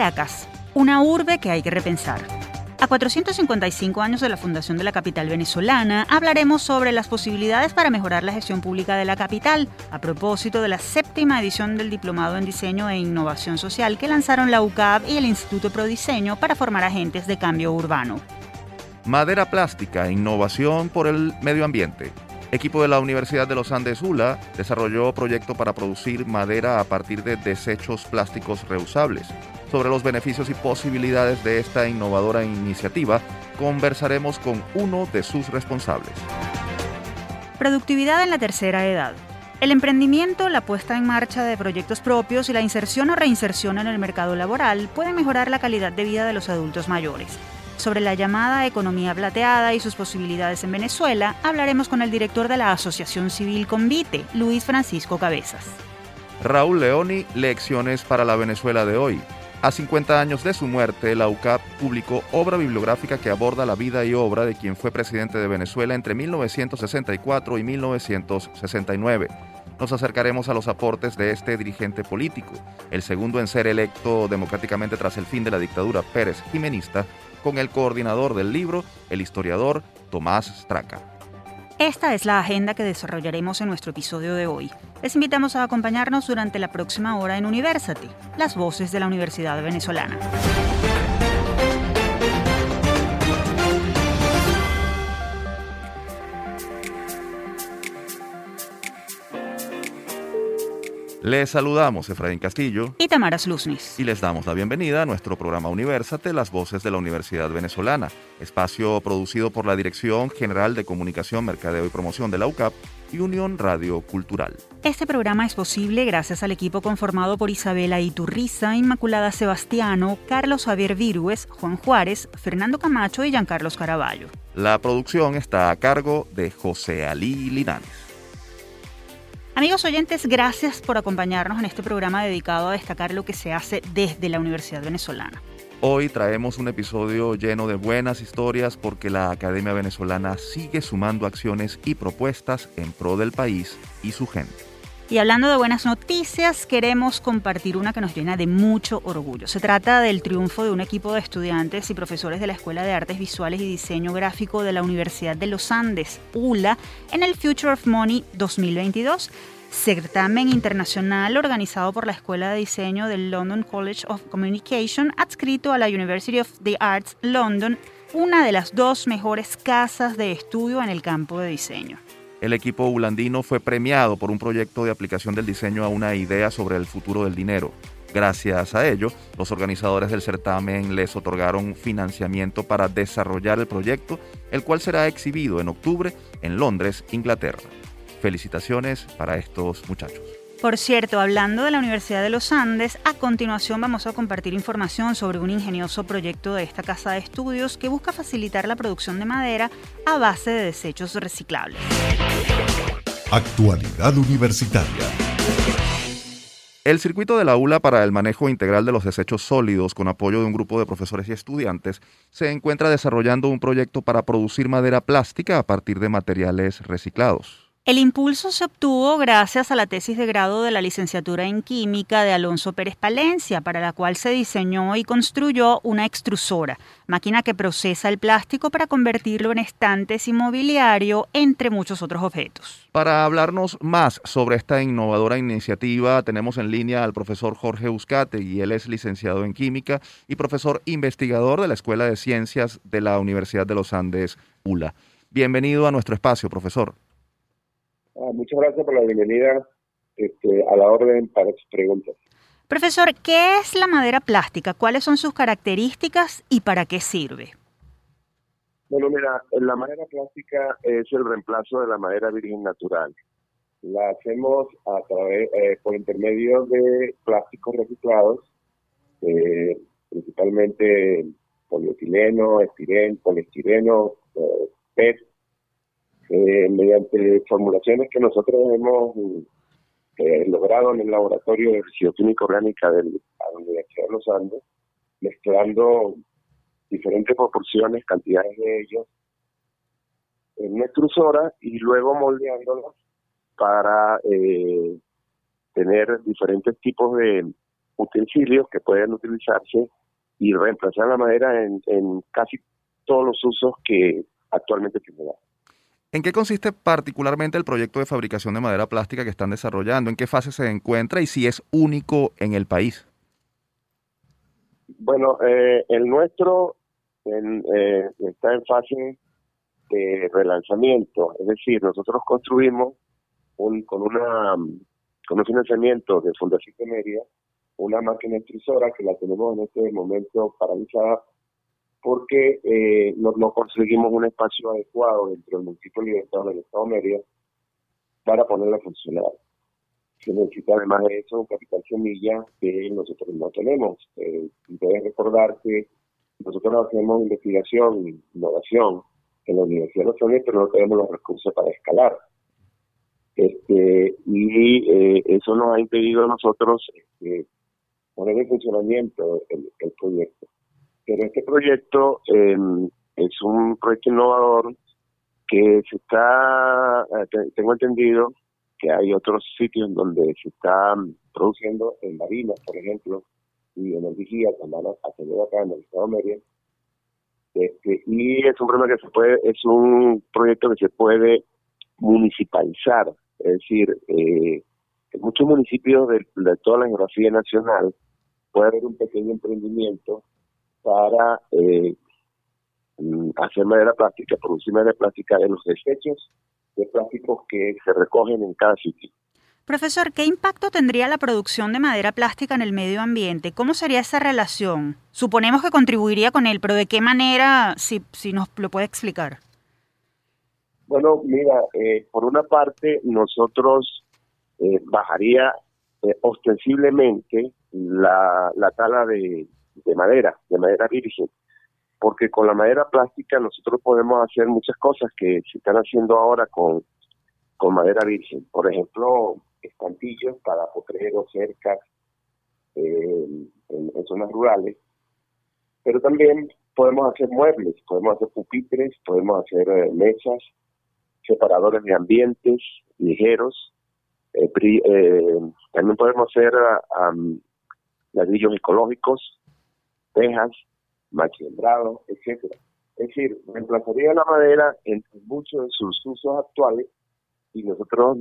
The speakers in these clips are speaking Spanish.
Caracas, una urbe que hay que repensar. A 455 años de la fundación de la capital venezolana, hablaremos sobre las posibilidades para mejorar la gestión pública de la capital, a propósito de la séptima edición del Diplomado en Diseño e Innovación Social que lanzaron la UCAP y el Instituto Prodiseño para formar agentes de cambio urbano. Madera plástica, innovación por el medio ambiente. Equipo de la Universidad de los Andes ULA desarrolló proyecto para producir madera a partir de desechos plásticos reusables. Sobre los beneficios y posibilidades de esta innovadora iniciativa, conversaremos con uno de sus responsables. Productividad en la tercera edad. El emprendimiento, la puesta en marcha de proyectos propios y la inserción o reinserción en el mercado laboral pueden mejorar la calidad de vida de los adultos mayores. Sobre la llamada economía plateada y sus posibilidades en Venezuela, hablaremos con el director de la Asociación Civil Convite, Luis Francisco Cabezas. Raúl Leoni, Lecciones para la Venezuela de hoy. A 50 años de su muerte, la UCAP publicó obra bibliográfica que aborda la vida y obra de quien fue presidente de Venezuela entre 1964 y 1969. Nos acercaremos a los aportes de este dirigente político, el segundo en ser electo democráticamente tras el fin de la dictadura Pérez Jimenista, con el coordinador del libro, el historiador Tomás Straca. Esta es la agenda que desarrollaremos en nuestro episodio de hoy. Les invitamos a acompañarnos durante la próxima hora en University, las voces de la Universidad Venezolana. Les saludamos Efraín Castillo y Tamara Sluznis. Y les damos la bienvenida a nuestro programa Universate, las voces de la Universidad Venezolana, espacio producido por la Dirección General de Comunicación, Mercadeo y Promoción de la UCAP y Unión Radio Cultural. Este programa es posible gracias al equipo conformado por Isabela Iturriza, Inmaculada Sebastiano, Carlos Javier Virues, Juan Juárez, Fernando Camacho y Giancarlos Caraballo. La producción está a cargo de José Alí Linares. Amigos oyentes, gracias por acompañarnos en este programa dedicado a destacar lo que se hace desde la Universidad Venezolana. Hoy traemos un episodio lleno de buenas historias porque la Academia Venezolana sigue sumando acciones y propuestas en pro del país y su gente. Y hablando de buenas noticias, queremos compartir una que nos llena de mucho orgullo. Se trata del triunfo de un equipo de estudiantes y profesores de la Escuela de Artes Visuales y Diseño Gráfico de la Universidad de los Andes, ULA, en el Future of Money 2022 certamen internacional organizado por la Escuela de Diseño del London College of Communication, adscrito a la University of the Arts London, una de las dos mejores casas de estudio en el campo de diseño. El equipo ulandino fue premiado por un proyecto de aplicación del diseño a una idea sobre el futuro del dinero. Gracias a ello, los organizadores del certamen les otorgaron financiamiento para desarrollar el proyecto, el cual será exhibido en octubre en Londres, Inglaterra. Felicitaciones para estos muchachos. Por cierto, hablando de la Universidad de los Andes, a continuación vamos a compartir información sobre un ingenioso proyecto de esta casa de estudios que busca facilitar la producción de madera a base de desechos reciclables. Actualidad Universitaria. El circuito de la ULA para el manejo integral de los desechos sólidos con apoyo de un grupo de profesores y estudiantes se encuentra desarrollando un proyecto para producir madera plástica a partir de materiales reciclados. El impulso se obtuvo gracias a la tesis de grado de la licenciatura en química de Alonso Pérez Palencia, para la cual se diseñó y construyó una extrusora, máquina que procesa el plástico para convertirlo en estantes y mobiliario, entre muchos otros objetos. Para hablarnos más sobre esta innovadora iniciativa, tenemos en línea al profesor Jorge Uscate, y él es licenciado en química y profesor investigador de la Escuela de Ciencias de la Universidad de los Andes, ULA. Bienvenido a nuestro espacio, profesor. Ah, muchas gracias por la bienvenida este, a la orden para sus preguntas. Profesor, ¿qué es la madera plástica? ¿Cuáles son sus características y para qué sirve? Bueno, mira, la madera plástica es el reemplazo de la madera virgen natural. La hacemos a través, eh, por intermedio de plásticos reciclados, eh, principalmente polietileno, estireno, poliestireno, eh, PET, eh, mediante formulaciones que nosotros hemos eh, logrado en el laboratorio de fisioquímica orgánica de la Universidad de los Andes, mezclando diferentes proporciones, cantidades de ellos, en una extrusora y luego moldeándolos para eh, tener diferentes tipos de utensilios que pueden utilizarse y reemplazar la madera en, casi todos los usos que actualmente tiene. ¿En qué consiste particularmente el proyecto de fabricación de madera plástica que están desarrollando? ¿En qué fase se encuentra y si es único en el país? Bueno, eh, el nuestro eh, está en fase de relanzamiento, es decir, nosotros construimos un, con una con un financiamiento de Fundación Media una máquina extrusora que la tenemos en este momento paralizada porque eh, no, conseguimos un espacio adecuado dentro del municipio Libertad del Estado Mérida para ponerla a funcionar. Se necesita además de eso un capital semilla que nosotros no tenemos. Eh, debes recordar que nosotros hacemos investigación innovación en la Universidad de los pero no tenemos los recursos para escalar. Este, y eh, eso nos ha impedido a nosotros este, poner en funcionamiento el, proyecto. Pero este proyecto em, es un proyecto innovador que se está, eh, tengo entendido que hay otros sitios donde se está produciendo en Marinas, por ejemplo, y en el Vigía, también acá en el Estado de Mérida. Este, y es un problema que se puede, es un proyecto que se puede municipalizar, es decir, eh, en muchos municipios de, toda la geografía nacional puede haber un pequeño emprendimiento para eh, mm, hacer madera plástica, producir madera plástica de los desechos de plásticos que se recogen en cada sitio. Profesor, ¿qué impacto tendría la producción de madera plástica en el medio ambiente? ¿Cómo sería esa relación? Suponemos que contribuiría con él, pero ¿de qué manera, si, si nos lo puede explicar? Bueno, mira, eh, por una parte nosotros eh, bajaría eh, ostensiblemente la, la tala de, de madera, de madera virgen, porque con la madera plástica nosotros podemos hacer muchas cosas que se están haciendo ahora con, con madera virgen. Por ejemplo, estantillos para potreros, cercas, en, zonas rurales, pero también podemos hacer muebles, podemos hacer pupitres, podemos hacer mesas, separadores de ambientes ligeros. Eh, eh, también podemos hacer um, ladrillos ecológicos, tejas, machindrado, etcétera. Es decir, reemplazaría la madera en muchos de sus usos actuales y nosotros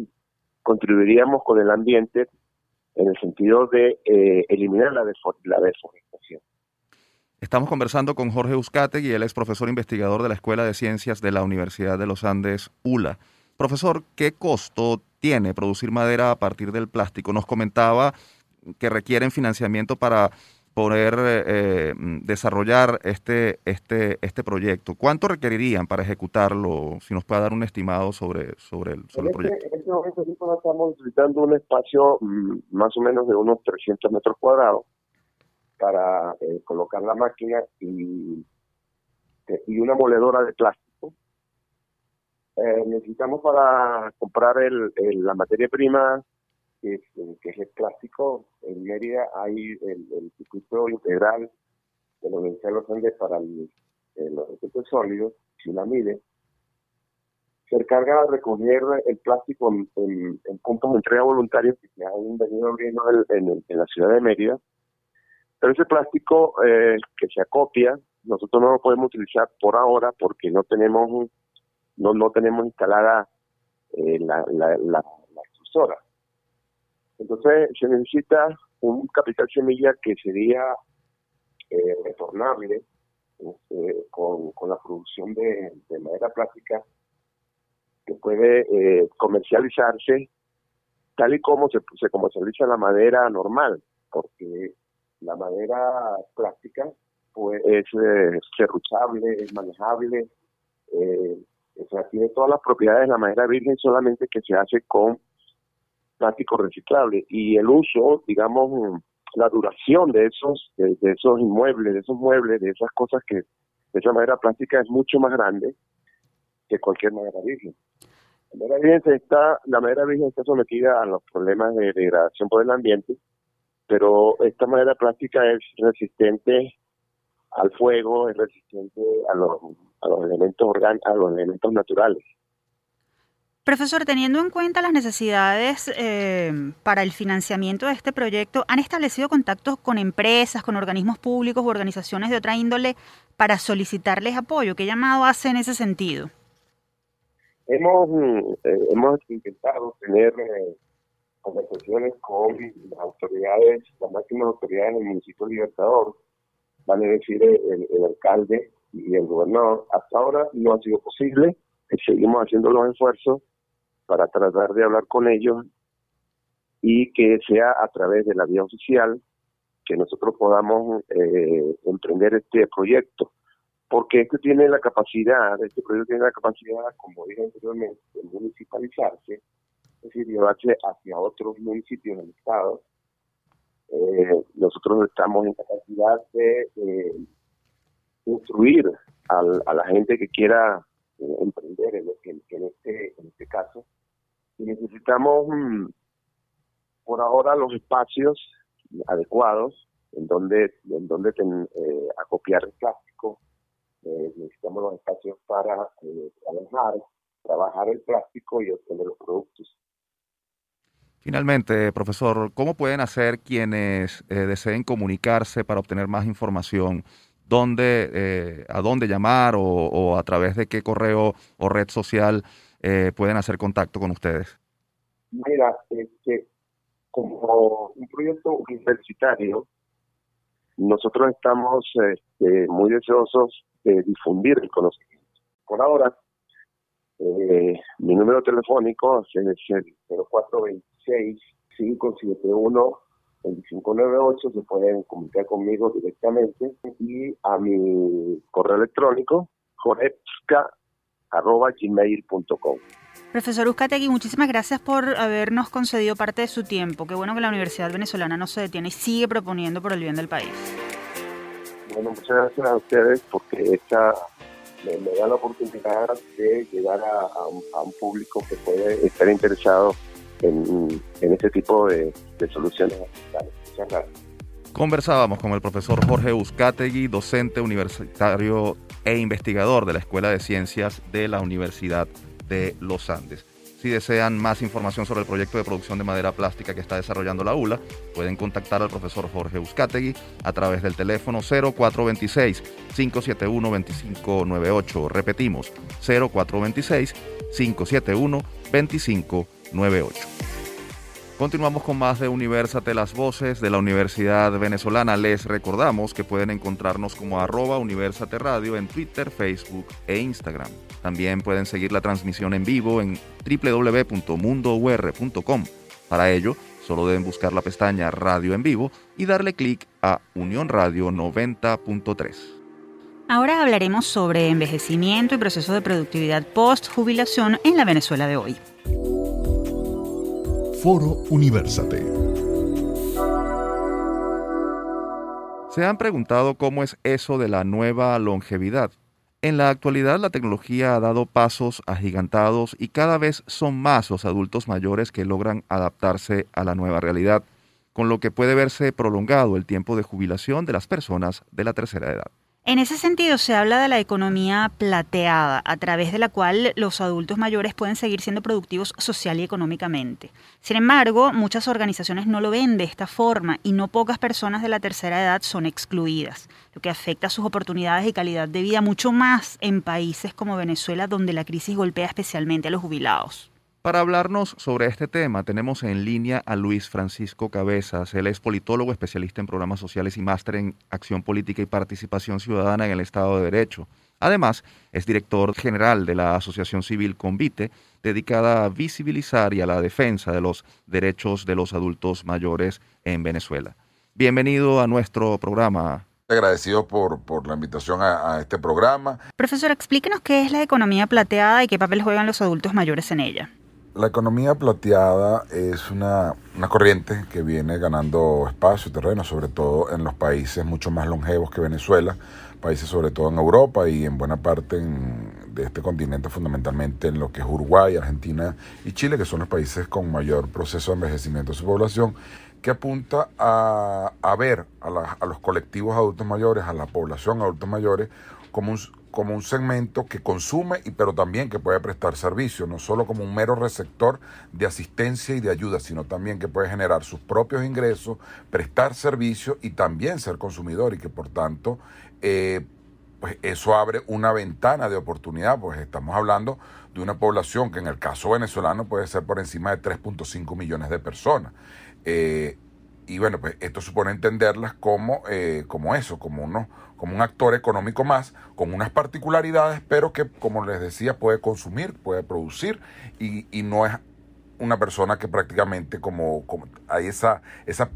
contribuiríamos con el ambiente en el sentido de eh, eliminar la, la deforestación. Estamos conversando con Jorge y él es profesor investigador de la Escuela de Ciencias de la Universidad de los Andes, ULA. Profesor, ¿qué costo tiene producir madera a partir del plástico? Nos comentaba que requieren financiamiento para poder eh, eh, desarrollar este, este, este proyecto. ¿Cuánto requerirían para ejecutarlo? Si nos puede dar un estimado sobre, sobre, el, sobre el este, proyecto. En este momento estamos utilizando un espacio mm, más o menos de unos 300 metros cuadrados para eh, colocar la máquina y, y una moledora de plástico. Eh, necesitamos para comprar el, la materia prima, que es, que es el plástico. En Mérida hay el, circuito integral de los Universidad de los Andes para el, los recursos sólidos, si una mide. Se encarga de recoger el plástico en, puntos de entrega voluntarios que se han venido abriendo en, en la ciudad de Mérida pero ese plástico eh, que se acopia, nosotros no lo podemos utilizar por ahora porque no tenemos no, no tenemos instalada eh, la, la, la, extrusora. Entonces se necesita un capital semilla que sería eh, retornable este, con, con, la producción de, madera plástica que puede comercializarse tal y como se, se comercializa la madera normal, porque la madera plástica pues, es eh, serruchable, es manejable, eh, o sea, tiene todas las propiedades de la madera virgen, solamente que se hace con plástico reciclable. Y el uso, digamos, la duración de esos, de, esos inmuebles, de esos muebles, de esas cosas que, de esa madera plástica es mucho más grande que cualquier madera virgen. La madera virgen está, la madera virgen está sometida a los problemas de degradación por el ambiente, pero esta madera plástica es resistente al fuego, es resistente a los, a los elementos orgánicos, a los elementos naturales. Profesor, teniendo en cuenta las necesidades eh, para el financiamiento de este proyecto, ¿han establecido contactos con empresas, con organismos públicos u organizaciones de otra índole para solicitarles apoyo? ¿Qué llamado hace en ese sentido? Hemos, eh, hemos intentado tener eh, conversaciones con las autoridades, las máximas autoridades del municipio Libertador, vale decir el, el alcalde y el gobernador. Hasta ahora no ha sido posible, seguimos haciendo los esfuerzos para tratar de hablar con ellos y que sea a través de la vía oficial que nosotros podamos eh, emprender este proyecto. Porque este tiene la capacidad, este proyecto tiene la capacidad, como dije anteriormente, de municipalizarse, es decir, llevarse hacia otros municipios del Estado. Eh, nosotros estamos en capacidad de eh, instruir a la gente que quiera emprender en, este, en este caso. Y necesitamos mm, por ahora los espacios adecuados en donde en donde eh, acopiar el plástico. Eh, necesitamos los espacios para eh, trabajar trabajar el plástico y obtener los productos. Finalmente, profesor, ¿cómo pueden hacer quienes deseen comunicarse para obtener más información? ¿Dónde, ¿A dónde llamar o, o, a través de qué correo o red social eh, pueden hacer contacto con ustedes? Mira, este, como un proyecto universitario, nosotros estamos este, muy deseosos de difundir el conocimiento. Por ahora, eh, mi número telefónico es el 0426-571-2598. Se pueden comunicar conmigo directamente y a mi correo electrónico, jorepska arroba gmail.com. Profesor Uzcategui, muchísimas gracias por habernos concedido parte de su tiempo. Qué bueno que la Universidad Venezolana no se detiene y sigue proponiendo por el bien del país. Bueno, muchas gracias a ustedes porque esta me, da la oportunidad de llegar a, un, público que puede estar interesado en, este tipo de, soluciones. Conversábamos con el profesor Jorge Uzcategui, docente universitario e investigador de la Escuela de Ciencias de la Universidad de los Andes. Si desean más información sobre el proyecto de producción de madera plástica que está desarrollando la ULA, pueden contactar al profesor Jorge Uzcategui a través del teléfono 0426-571-2598. Repetimos, 0426-571-2598. Continuamos con más de Universate las Voces de la Universidad Venezolana. Les recordamos que pueden encontrarnos como arroba Universate Radio en Twitter, Facebook e Instagram. También pueden seguir la transmisión en vivo en www.mundour.com. Para ello, solo deben buscar la pestaña Radio en vivo y darle clic a Unión Radio 90.3. Ahora hablaremos sobre envejecimiento y proceso de productividad post-jubilación en la Venezuela de hoy. Foro Universate. ¿Se han preguntado cómo es eso de la nueva longevidad? En la actualidad la tecnología ha dado pasos agigantados y cada vez son más los adultos mayores que logran adaptarse a la nueva realidad, con lo que puede verse prolongado el tiempo de jubilación de las personas de la tercera edad. En ese sentido, se habla de la economía plateada, a través de la cual los adultos mayores pueden seguir siendo productivos social y económicamente. Sin embargo, muchas organizaciones no lo ven de esta forma y no pocas personas de la tercera edad son excluidas, lo que afecta sus oportunidades y calidad de vida mucho más en países como Venezuela, donde la crisis golpea especialmente a los jubilados. Para hablarnos sobre este tema tenemos en línea a Luis Francisco Cabezas. Él es politólogo, especialista en programas sociales y máster en acción política y participación ciudadana en el Estado de Derecho. Además, es director general de la Asociación Civil Convite, dedicada a visibilizar y a la defensa de los derechos de los adultos mayores en Venezuela. Bienvenido a nuestro programa, agradecido por, por la invitación a, a, este programa. Profesor, explíquenos qué es la economía plateada y qué papel juegan los adultos mayores en ella. La economía plateada es una, corriente que viene ganando espacio y terreno, sobre todo en los países mucho más longevos que Venezuela, países sobre todo en Europa y en buena parte de este continente, fundamentalmente en lo que es Uruguay, Argentina y Chile, que son los países con mayor proceso de envejecimiento de su población, que apunta a, ver a, a los colectivos adultos mayores, a la población adultos mayores, como como un segmento que consume y pero también que puede prestar servicio, no solo como un mero receptor de asistencia y de ayuda, sino también que puede generar sus propios ingresos, prestar servicio y también ser consumidor y que por tanto eh, pues eso abre una ventana de oportunidad, pues estamos hablando de una población que en el caso venezolano puede ser por encima de 3.5 millones de personas. Eh, y bueno, pues esto supone entenderlas como, eh, como eso, como, uno, como un actor económico más, con unas particularidades, pero que, como les decía, puede consumir, puede producir y, y no es una persona que prácticamente como, como hay esa, esa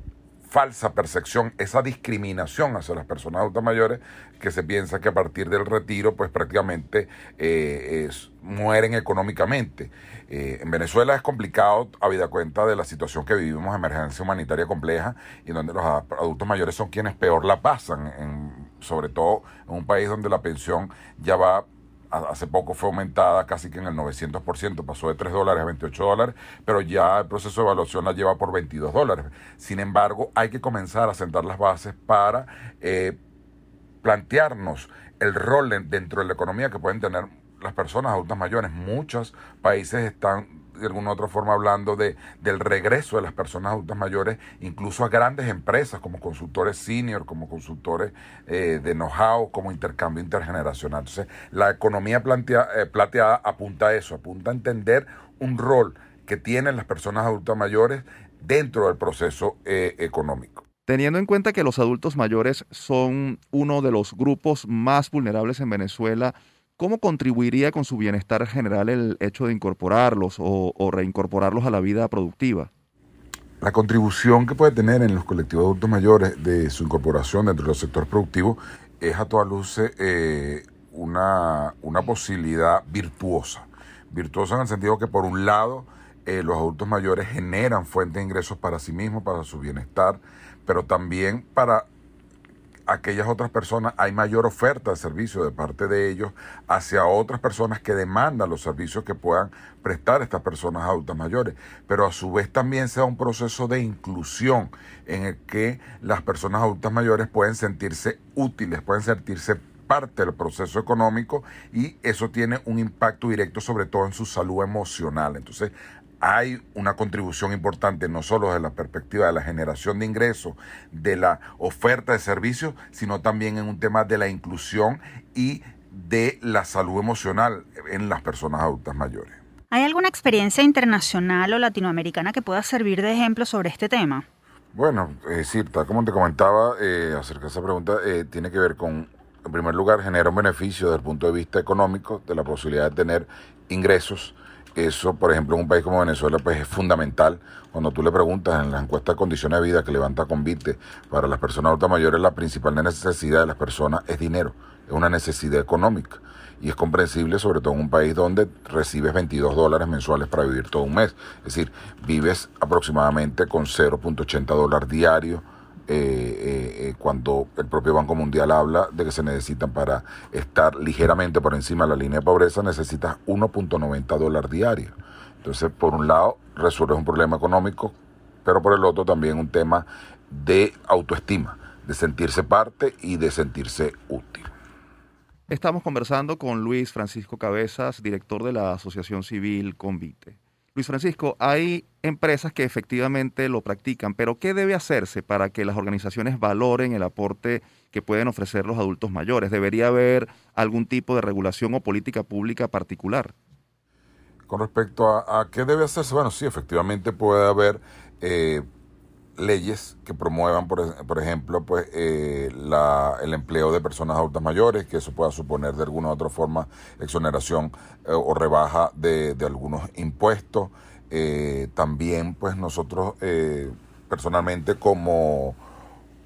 falsa percepción, esa discriminación hacia las personas adultas mayores que se piensa que a partir del retiro pues prácticamente eh, mueren económicamente. Eh, en Venezuela es complicado, habida cuenta de la situación que vivimos, emergencia humanitaria compleja, y donde los adultos mayores son quienes peor la pasan, en, sobre todo en un país donde la pensión ya va hace poco fue aumentada casi que en el 900%, pasó de 3 dólares a 28 dólares, pero ya el proceso de evaluación la lleva por 22 dólares. Sin embargo, hay que comenzar a sentar las bases para eh, plantearnos el rol dentro de la economía que pueden tener las personas adultas mayores. Muchos países están de alguna otra forma hablando de, del regreso de las personas adultas mayores, incluso a grandes empresas como consultores senior, como consultores eh, de know-how, como intercambio intergeneracional. Entonces, la economía eh, plateada apunta a eso, apunta a entender un rol que tienen las personas adultas mayores dentro del proceso eh, económico. Teniendo en cuenta que los adultos mayores son uno de los grupos más vulnerables en Venezuela, ¿Cómo contribuiría con su bienestar general el hecho de incorporarlos o, reincorporarlos a la vida productiva? La contribución que puede tener en los colectivos adultos mayores de su incorporación dentro del sector productivo es a toda luz eh, una, una, posibilidad virtuosa. Virtuosa en el sentido que por un lado eh, los adultos mayores generan fuentes de ingresos para sí mismos, para su bienestar, pero también para aquellas otras personas, hay mayor oferta de servicios de parte de ellos hacia otras personas que demandan los servicios que puedan prestar estas personas adultas mayores, pero a su vez también sea un proceso de inclusión en el que las personas adultas mayores pueden sentirse útiles, pueden sentirse parte del proceso económico y eso tiene un impacto directo sobre todo en su salud emocional. Entonces, hay una contribución importante no solo desde la perspectiva de la generación de ingresos, de la oferta de servicios, sino también en un tema de la inclusión y de la salud emocional en las personas adultas mayores. ¿Hay alguna experiencia internacional o latinoamericana que pueda servir de ejemplo sobre este tema? Bueno, es decir, como te comentaba eh, acerca de esa pregunta, eh, tiene que ver con, en primer lugar, generar un beneficio desde el punto de vista económico, de la posibilidad de tener ingresos eso, por ejemplo, en un país como Venezuela, pues es fundamental. Cuando tú le preguntas en la encuesta de condiciones de vida que levanta Convite para las personas adultas mayores, la principal necesidad de las personas es dinero, es una necesidad económica. Y es comprensible, sobre todo en un país donde recibes 22 dólares mensuales para vivir todo un mes. Es decir, vives aproximadamente con 0.80 dólares diarios eh, eh, eh, cuando el propio Banco Mundial habla de que se necesitan para estar ligeramente por encima de la línea de pobreza, necesitas 1.90 dólares diarios. Entonces, por un lado, resuelves un problema económico, pero por el otro también un tema de autoestima, de sentirse parte y de sentirse útil. Estamos conversando con Luis Francisco Cabezas, director de la Asociación Civil Convite. Luis Francisco, hay empresas que efectivamente lo practican, pero ¿qué debe hacerse para que las organizaciones valoren el aporte que pueden ofrecer los adultos mayores? ¿Debería haber algún tipo de regulación o política pública particular? Con respecto a, qué debe hacerse, bueno, sí, efectivamente puede haber eh, leyes que promuevan, por, ejemplo, pues eh, el empleo de personas adultas mayores, que eso pueda suponer de alguna u otra forma exoneración eh, o rebaja de, algunos impuestos. Eh, también, pues nosotros personalmente como,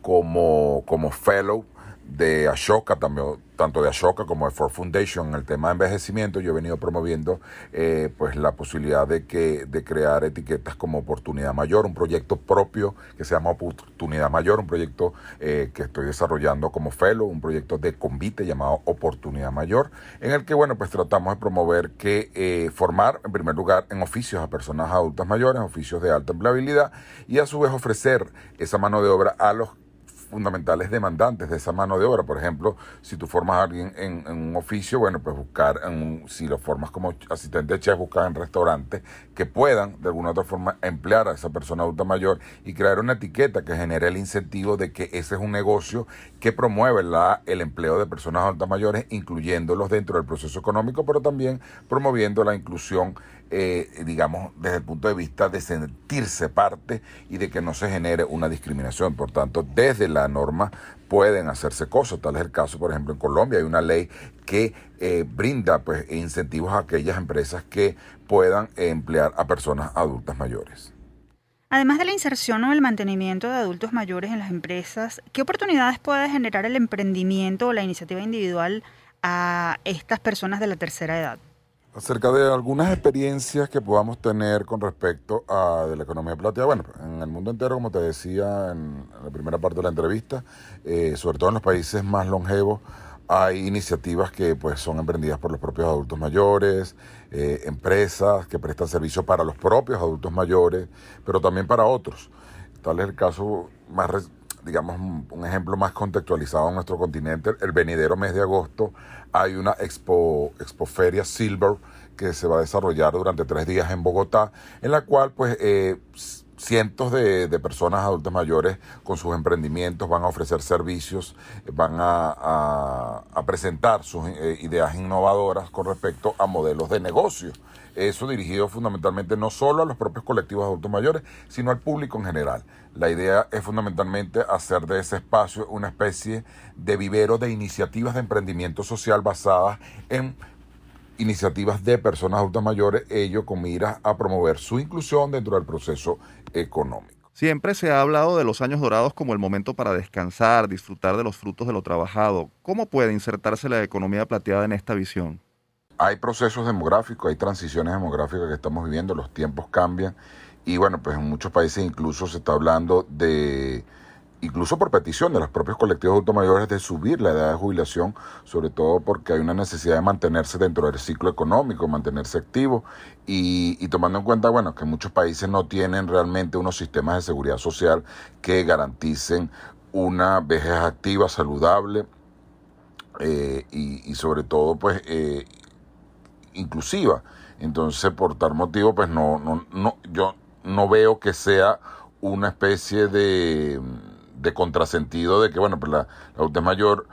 como, como fellow de Ashoka, también, tanto de Ashoka como de Ford Foundation, en el tema de envejecimiento, yo he venido promoviendo eh, pues la posibilidad de que de crear etiquetas como Oportunidad Mayor, un proyecto propio que se llama Oportunidad Mayor, un proyecto eh, que estoy desarrollando como fellow, un proyecto de convite llamado Oportunidad Mayor, en el que bueno pues tratamos de promover que eh, formar en primer lugar en oficios a personas adultas mayores, oficios de alta empleabilidad y a su vez ofrecer esa mano de obra a los fundamentales demandantes de esa mano de obra. Por ejemplo, si tú formas a alguien en, un oficio, bueno, pues buscar, si lo formas como asistente de chef, buscar en restaurantes que puedan de alguna u otra forma emplear a esa persona adulta mayor y crear una etiqueta que genere el incentivo de que ese es un negocio que promueve la, el empleo de personas adultas mayores, incluyéndolos dentro del proceso económico, pero también promoviendo la inclusión eh, digamos, desde el punto de vista de sentirse parte y de que no se genere una discriminación. Por tanto, desde la norma pueden hacerse cosas. Tal es el caso, por ejemplo, en Colombia hay una ley que eh, brinda pues, incentivos a aquellas empresas que puedan emplear a personas adultas mayores. Además de la inserción o el mantenimiento de adultos mayores en las empresas, ¿qué oportunidades puede generar el emprendimiento o la iniciativa individual a estas personas de la tercera edad? Acerca de algunas experiencias que podamos tener con respecto a de la economía plateada. Bueno, en el mundo entero, como te decía en, la primera parte de la entrevista, eh, sobre todo en los países más longevos, hay iniciativas que pues son emprendidas por los propios adultos mayores, eh, empresas que prestan servicio para los propios adultos mayores, pero también para otros. Tal es el caso más digamos, un ejemplo más contextualizado en nuestro continente, el venidero mes de agosto hay una expo, expoferia Silver que se va a desarrollar durante tres días en Bogotá, en la cual pues eh, cientos de, personas adultas mayores con sus emprendimientos van a ofrecer servicios, van a, presentar sus eh, ideas innovadoras con respecto a modelos de negocio. Eso dirigido fundamentalmente no solo a los propios colectivos de adultos mayores, sino al público en general. La idea es fundamentalmente hacer de ese espacio una especie de vivero de iniciativas de emprendimiento social basadas en iniciativas de personas adultas mayores, ello con miras a promover su inclusión dentro del proceso económico. Siempre se ha hablado de los años dorados como el momento para descansar, disfrutar de los frutos de lo trabajado. ¿Cómo puede insertarse la economía plateada en esta visión? Hay procesos demográficos, hay transiciones demográficas que estamos viviendo, los tiempos cambian y bueno, pues en muchos países incluso se está hablando de, incluso por petición de los propios colectivos adultos mayores, de subir la edad de jubilación, sobre todo porque hay una necesidad de mantenerse dentro del ciclo económico, mantenerse activo y, y tomando en cuenta, bueno, que muchos países no tienen realmente unos sistemas de seguridad social que garanticen una vejez activa, saludable, eh, y, y, sobre todo pues eh, inclusiva. Entonces, por tal motivo, pues no, no, no, yo no veo que sea una especie de, de contrasentido de que, bueno, pues la, la mayor,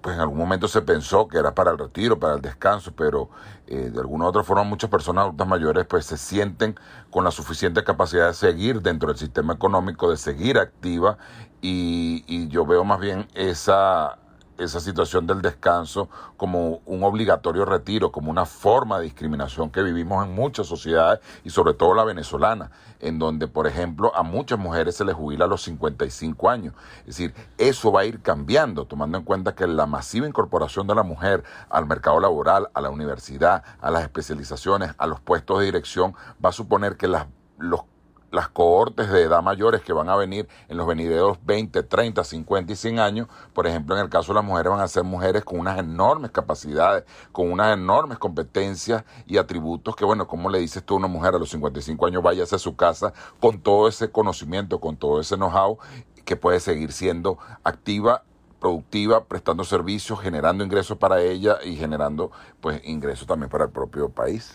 pues en algún momento se pensó que era para el retiro, para el descanso, pero eh, de alguna u otra forma muchas personas adultas mayores pues se sienten con la suficiente capacidad de seguir dentro del sistema económico, de seguir activa y, y yo veo más bien esa esa situación del descanso como un obligatorio retiro, como una forma de discriminación que vivimos en muchas sociedades y sobre todo la venezolana, en donde, por ejemplo, a muchas mujeres se les jubila a los 55 años. Es decir, eso va a ir cambiando, tomando en cuenta que la masiva incorporación de la mujer al mercado laboral, a la universidad, a las especializaciones, a los puestos de dirección, va a suponer que las, los las cohortes de edad mayores que van a venir en los venideros 20, 30, 50 y 100 años, por ejemplo, en el caso de las mujeres van a ser mujeres con unas enormes capacidades, con unas enormes competencias y atributos que, bueno, como le dices tú a una mujer a los 55 años, vaya a su casa con todo ese conocimiento, con todo ese know-how, que puede seguir siendo activa productiva, prestando servicios, generando ingresos para ella y generando pues ingresos también para el propio país.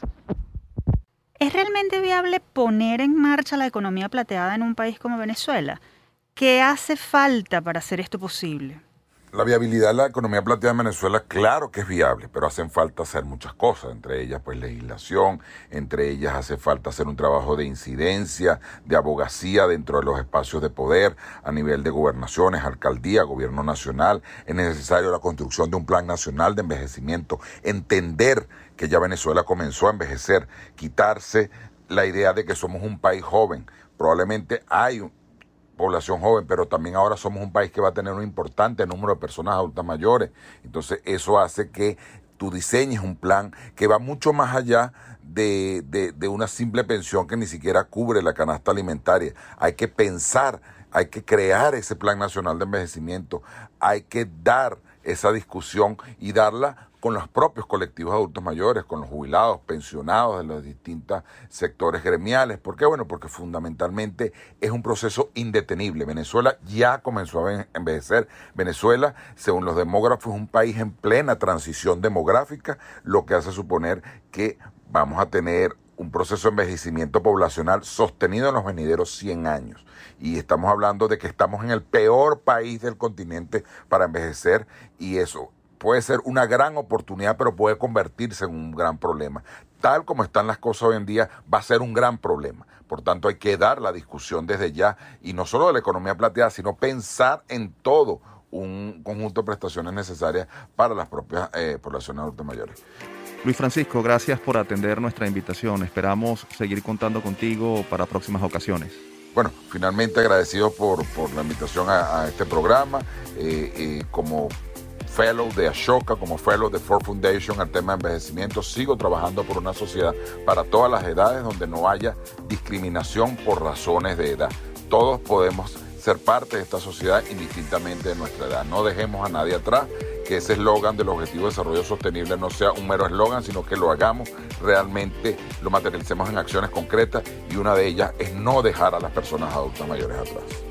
¿Es realmente viable poner en marcha la economía plateada en un país como Venezuela? ¿Qué hace falta para hacer esto posible? La viabilidad de la economía plateada en Venezuela, claro que es viable, pero hacen falta hacer muchas cosas, entre ellas pues legislación, entre ellas hace falta hacer un trabajo de incidencia, de abogacía dentro de los espacios de poder a nivel de gobernaciones, alcaldía, gobierno nacional. Es necesario la construcción de un plan nacional de envejecimiento, entender que ya Venezuela comenzó a envejecer, quitarse la idea de que somos un país joven. Probablemente hay población joven, pero también ahora somos un país que va a tener un importante número de personas adultas mayores. Entonces eso hace que tú diseñes un plan que va mucho más allá de, de, una simple pensión que ni siquiera cubre la canasta alimentaria. Hay que pensar, hay que crear ese plan nacional de envejecimiento, hay que dar esa discusión y darla con los propios colectivos adultos mayores, con los jubilados, pensionados de los distintos sectores gremiales. ¿Por qué? Bueno, porque fundamentalmente es un proceso indetenible. Venezuela ya comenzó a envejecer. Venezuela, según los demógrafos, es un país en plena transición demográfica, lo que hace suponer que vamos a tener un proceso de envejecimiento poblacional sostenido en los venideros 100 años. Y estamos hablando de que estamos en el peor país del continente para envejecer y eso puede ser una gran oportunidad, pero puede convertirse en un gran problema. Tal como están las cosas hoy en día, va a ser un gran problema. Por tanto, hay que dar la discusión desde ya, y no solo de la economía plateada, sino pensar en todo un conjunto de prestaciones necesarias para las propias eh, poblaciones adultas mayores. Luis Francisco, gracias por atender nuestra invitación. Esperamos seguir contando contigo para próximas ocasiones. Bueno, finalmente agradecido por, la invitación a, este programa. Eh, eh, como fellow de Ashoka, como fellow de Ford Foundation al tema de envejecimiento, sigo trabajando por una sociedad para todas las edades donde no haya discriminación por razones de edad. Todos podemos ser parte de esta sociedad indistintamente de nuestra edad. No dejemos a nadie atrás, que ese eslogan del Objetivo de Desarrollo Sostenible no sea un mero eslogan, sino que lo hagamos realmente, lo materialicemos en acciones concretas y una de ellas es no dejar a las personas adultas mayores atrás.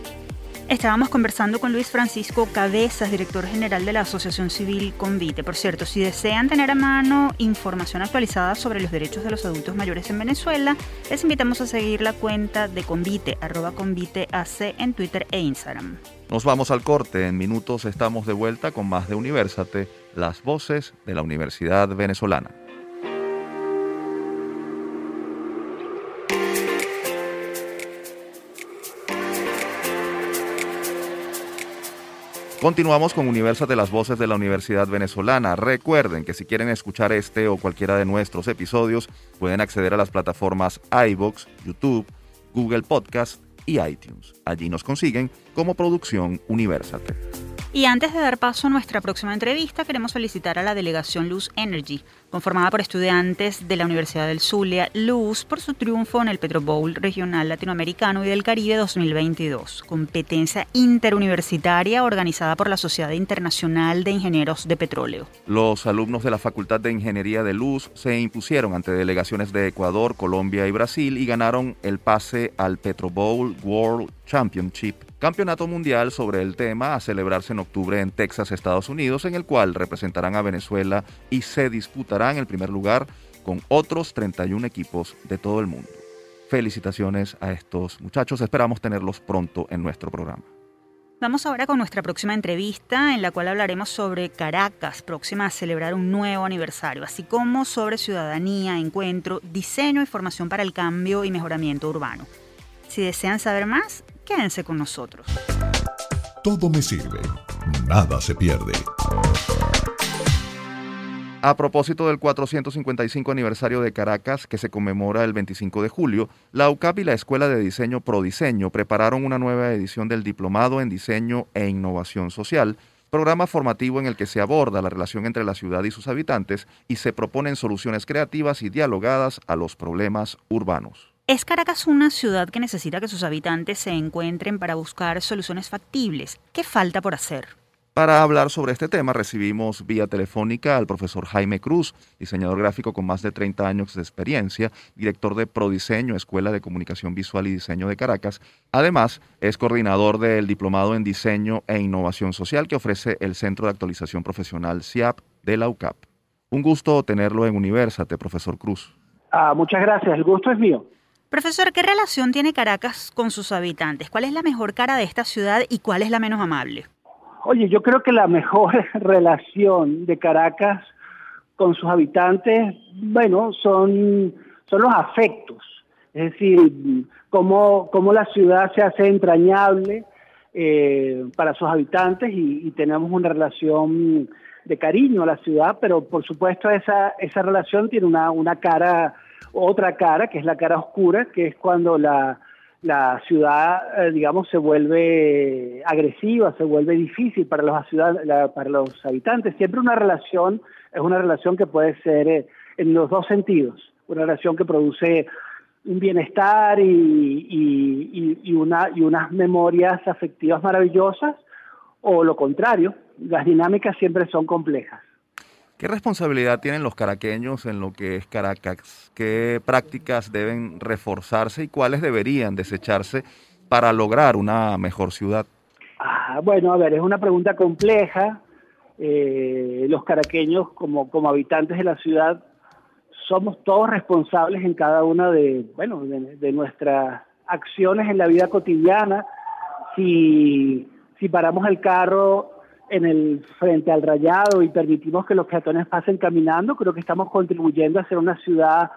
Estábamos conversando con Luis Francisco Cabezas, director general de la Asociación Civil Convite. Por cierto, si desean tener a mano información actualizada sobre los derechos de los adultos mayores en Venezuela, les invitamos a seguir la cuenta de Convite, arroba conviteac en Twitter e Instagram. Nos vamos al corte. En minutos estamos de vuelta con más de Universate, las voces de la Universidad Venezolana. Continuamos con Universate, las voces de la Universidad Venezolana. Recuerden que si quieren escuchar este o cualquiera de nuestros episodios, pueden acceder a las plataformas iBox, YouTube, Google Podcast y iTunes. Allí nos consiguen como producción Universate. Y antes de dar paso a nuestra próxima entrevista, queremos felicitar a la delegación Luz Energy, conformada por estudiantes de la Universidad del Zulia, Luz, por su triunfo en el Petro Bowl Regional Latinoamericano y del Caribe 2022, competencia interuniversitaria organizada por la Sociedad Internacional de Ingenieros de Petróleo. Los alumnos de la Facultad de Ingeniería de Luz se impusieron ante delegaciones de Ecuador, Colombia y Brasil y ganaron el pase al Petro Bowl World Championship Campeonato Mundial sobre el tema a celebrarse en octubre en Texas, Estados Unidos, en el cual representarán a Venezuela y se disputarán el primer lugar con otros 31 equipos de todo el mundo. Felicitaciones a estos muchachos, esperamos tenerlos pronto en nuestro programa. Vamos ahora con nuestra próxima entrevista en la cual hablaremos sobre Caracas, próxima a celebrar un nuevo aniversario, así como sobre ciudadanía, encuentro, diseño y formación para el cambio y mejoramiento urbano. Si desean saber más, Quédense con nosotros. Todo me sirve, nada se pierde. A propósito del 455 aniversario de Caracas, que se conmemora el 25 de julio, la UCAP y la Escuela de Diseño Prodiseño prepararon una nueva edición del Diplomado en Diseño e Innovación Social, programa formativo en el que se aborda la relación entre la ciudad y sus habitantes y se proponen soluciones creativas y dialogadas a los problemas urbanos. ¿Es Caracas una ciudad que necesita que sus habitantes se encuentren para buscar soluciones factibles? ¿Qué falta por hacer? Para hablar sobre este tema recibimos vía telefónica al profesor Jaime Cruz, diseñador gráfico con más de 30 años de experiencia, director de Prodiseño, Escuela de Comunicación Visual y Diseño de Caracas. Además, es coordinador del Diplomado en Diseño e Innovación Social que ofrece el Centro de Actualización Profesional CIAP de la UCAP. Un gusto tenerlo en Universate, profesor Cruz. Ah, muchas gracias, el gusto es mío. Profesor, ¿qué relación tiene Caracas con sus habitantes? ¿Cuál es la mejor cara de esta ciudad y cuál es la menos amable? Oye, yo creo que la mejor relación de Caracas con sus habitantes, bueno, son, son los afectos. Es decir, cómo, cómo la ciudad se hace entrañable eh, para sus habitantes y, y, tenemos una relación de cariño a la ciudad, pero por supuesto esa, esa relación tiene una, una cara otra cara, que es la cara oscura, que es cuando la, ciudad, eh, digamos, se vuelve agresiva, se vuelve difícil para los, para los habitantes. Siempre una relación es una relación que puede ser eh, en los dos sentidos, una relación que produce un bienestar y, y, una, y unas memorias afectivas maravillosas, o lo contrario, las dinámicas siempre son complejas. ¿Qué responsabilidad tienen los caraqueños en lo que es Caracas? ¿Qué prácticas deben reforzarse y cuáles deberían desecharse para lograr una mejor ciudad? Ah, bueno, a ver, es una pregunta compleja. Eh, los caraqueños, como, como habitantes de la ciudad, somos todos responsables en cada una de, bueno, de, nuestras acciones en la vida cotidiana. Si, si paramos el carro en el frente al rayado y permitimos que los peatones pasen caminando, creo que estamos contribuyendo a ser una ciudad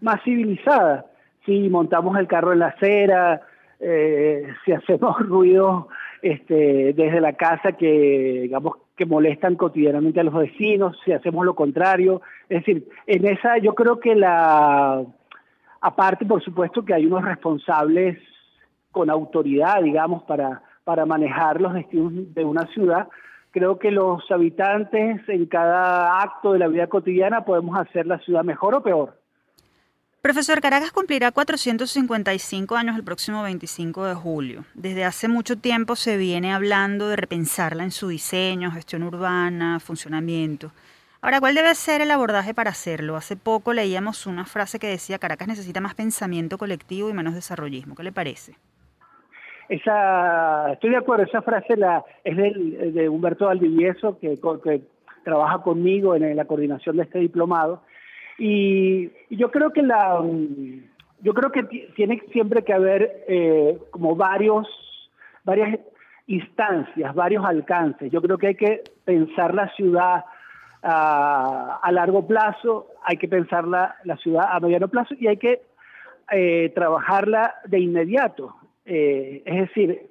más civilizada. Si montamos el carro en la acera, eh, si hacemos ruido este, desde la casa que, digamos, que molestan cotidianamente a los vecinos, si hacemos lo contrario. Es decir, en esa yo creo que la, aparte por supuesto que hay unos responsables con autoridad, digamos, para para manejar los destinos de una ciudad. Creo que los habitantes en cada acto de la vida cotidiana podemos hacer la ciudad mejor o peor. Profesor, Caracas cumplirá 455 años el próximo 25 de julio. Desde hace mucho tiempo se viene hablando de repensarla en su diseño, gestión urbana, funcionamiento. Ahora, ¿cuál debe ser el abordaje para hacerlo? Hace poco leíamos una frase que decía Caracas necesita más pensamiento colectivo y menos desarrollismo. ¿Qué le parece? Esa, estoy de acuerdo, esa frase la, es de Humberto Valdivieso, que, que trabaja conmigo en, la coordinación de este diplomado. Y, yo creo que la yo creo que tiene siempre que haber eh, como varios varias instancias, varios alcances. Yo creo que hay que pensar la ciudad a, a largo plazo, hay que pensar la, la, ciudad a mediano plazo y hay que eh, trabajarla de inmediato. Eh, es decir,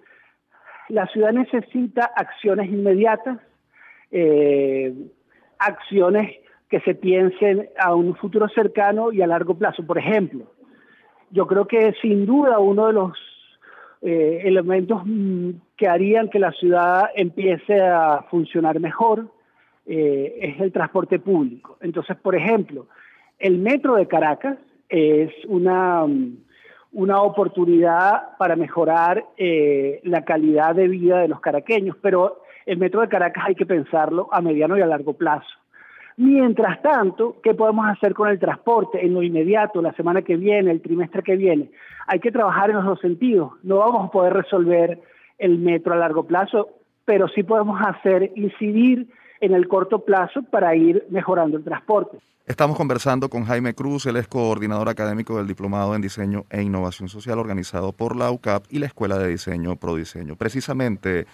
la ciudad necesita acciones inmediatas, eh, acciones que se piensen a un futuro cercano y a largo plazo. Por ejemplo, yo creo que sin duda uno de los eh, elementos mm, que harían que la ciudad empiece a funcionar mejor es el transporte público. Entonces, por ejemplo, el metro de Caracas es una mm, una oportunidad para mejorar eh, la calidad de vida de los caraqueños, pero el metro de Caracas hay que pensarlo a mediano y a largo plazo. Mientras tanto, ¿qué podemos hacer con el transporte en lo inmediato, la semana que viene, el trimestre que viene? Hay que trabajar en los dos sentidos. No vamos a poder resolver el metro a largo plazo, pero sí podemos hacer incidir en el corto plazo para ir mejorando el transporte. Estamos conversando con Jaime Cruz, él es coordinador académico del Diplomado en Diseño e Innovación Social organizado por la UCAP y la Escuela de Diseño Prodiseño. Precisamente,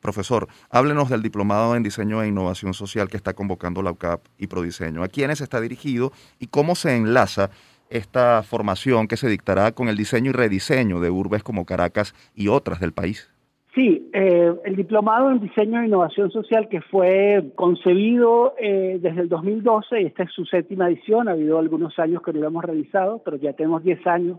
profesor, háblenos del Diplomado en Diseño e Innovación Social que está convocando la UCAP y Prodiseño. ¿A quiénes está dirigido y cómo se enlaza esta formación que se dictará con el diseño y rediseño de urbes como Caracas y otras del país? Sí, eh, el diplomado en diseño e innovación social que fue concebido eh, desde el 2012, y esta es su séptima edición, ha habido algunos años que no lo hemos realizado, pero ya tenemos 10 años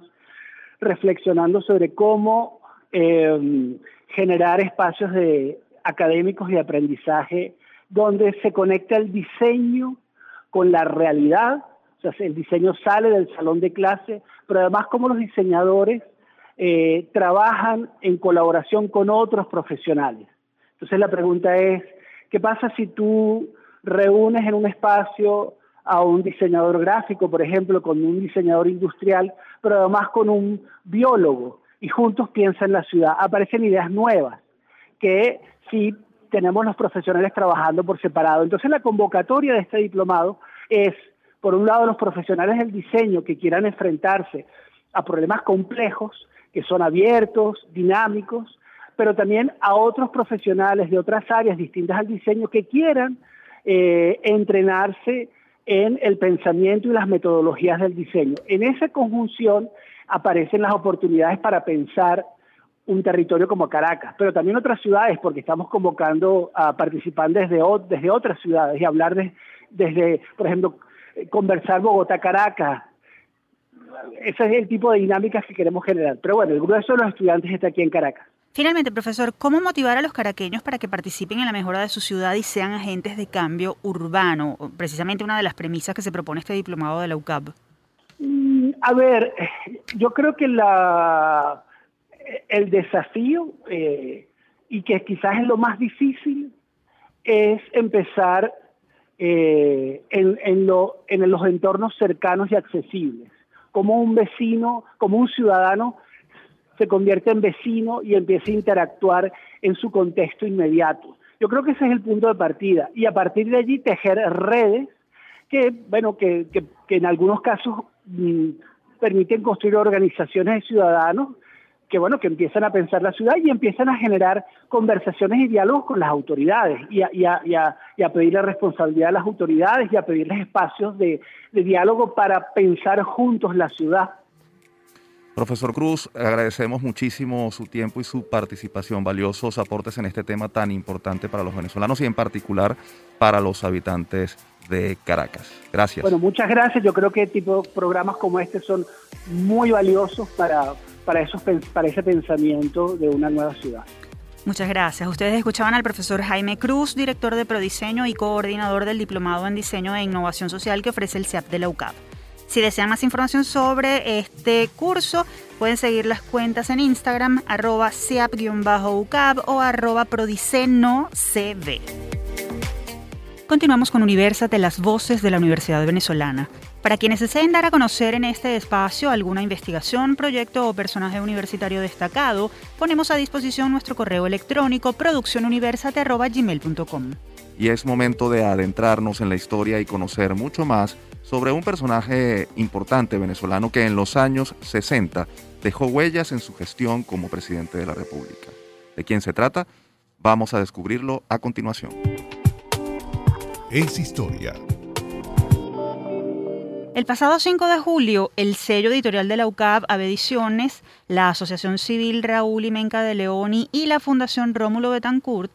reflexionando sobre cómo eh, generar espacios de académicos y de aprendizaje donde se conecta el diseño con la realidad, o sea, el diseño sale del salón de clase, pero además cómo los diseñadores eh, trabajan en colaboración con otros profesionales. Entonces la pregunta es, ¿qué pasa si tú reúnes en un espacio a un diseñador gráfico, por ejemplo, con un diseñador industrial, pero además con un biólogo, y juntos piensan la ciudad? Aparecen ideas nuevas que si tenemos los profesionales trabajando por separado. Entonces la convocatoria de este diplomado es, por un lado, los profesionales del diseño que quieran enfrentarse a problemas complejos que son abiertos, dinámicos, pero también a otros profesionales de otras áreas distintas al diseño que quieran eh, entrenarse en el pensamiento y las metodologías del diseño. En esa conjunción aparecen las oportunidades para pensar un territorio como Caracas, pero también otras ciudades, porque estamos convocando a participantes desde, desde otras ciudades y hablar de, desde, por ejemplo, conversar Bogotá-Caracas, ese es el tipo de dinámicas que queremos generar. Pero bueno, el grueso de los estudiantes está aquí en Caracas. Finalmente, profesor, ¿cómo motivar a los caraqueños para que participen en la mejora de su ciudad y sean agentes de cambio urbano? Precisamente una de las premisas que se propone este diplomado de la UCAP. Mm, a ver, yo creo que la, el desafío, eh, y que quizás es lo más difícil, es empezar eh, en, en, lo, en los entornos cercanos y accesibles. Como un vecino, como un ciudadano se convierte en vecino y empieza a interactuar en su contexto inmediato. Yo creo que ese es el punto de partida. Y a partir de allí tejer redes que, bueno, que, que, en algunos casos mm, permiten construir organizaciones de ciudadanos que bueno, que empiezan a pensar la ciudad y empiezan a generar conversaciones y diálogos con las autoridades y a, y a, y a, y a pedirle responsabilidad a las autoridades y a pedirles espacios de, de diálogo para pensar juntos la ciudad. Profesor Cruz, agradecemos muchísimo su tiempo y su participación, valiosos aportes en este tema tan importante para los venezolanos y en particular para los habitantes de Caracas. Gracias. Bueno, muchas gracias. Yo creo que tipo programas como este son muy valiosos para, para, esos, para ese pensamiento de una nueva ciudad. Muchas gracias. Ustedes escuchaban al profesor Jaime Cruz, director de Prodiseño y coordinador del Diplomado en Diseño e Innovación Social que ofrece el CEAP de la UCAP. Si desean más información sobre este curso, pueden seguir las cuentas en Instagram, arroba seap-ucab o arroba. Continuamos con Universate, las voces de la Universidad Venezolana. Para quienes deseen dar a conocer en este espacio alguna investigación, proyecto o personaje universitario destacado, ponemos a disposición nuestro correo electrónico produccionuniversate.gmail.com. Y es momento de adentrarnos en la historia y conocer mucho más sobre un personaje importante venezolano que en los años 60 dejó huellas en su gestión como presidente de la República. ¿De quién se trata? Vamos a descubrirlo a continuación. Es historia. El pasado 5 de julio, el sello editorial de la UCAP, Ave Ediciones, la Asociación Civil Raúl y Menca de Leoni y la Fundación Rómulo Betancourt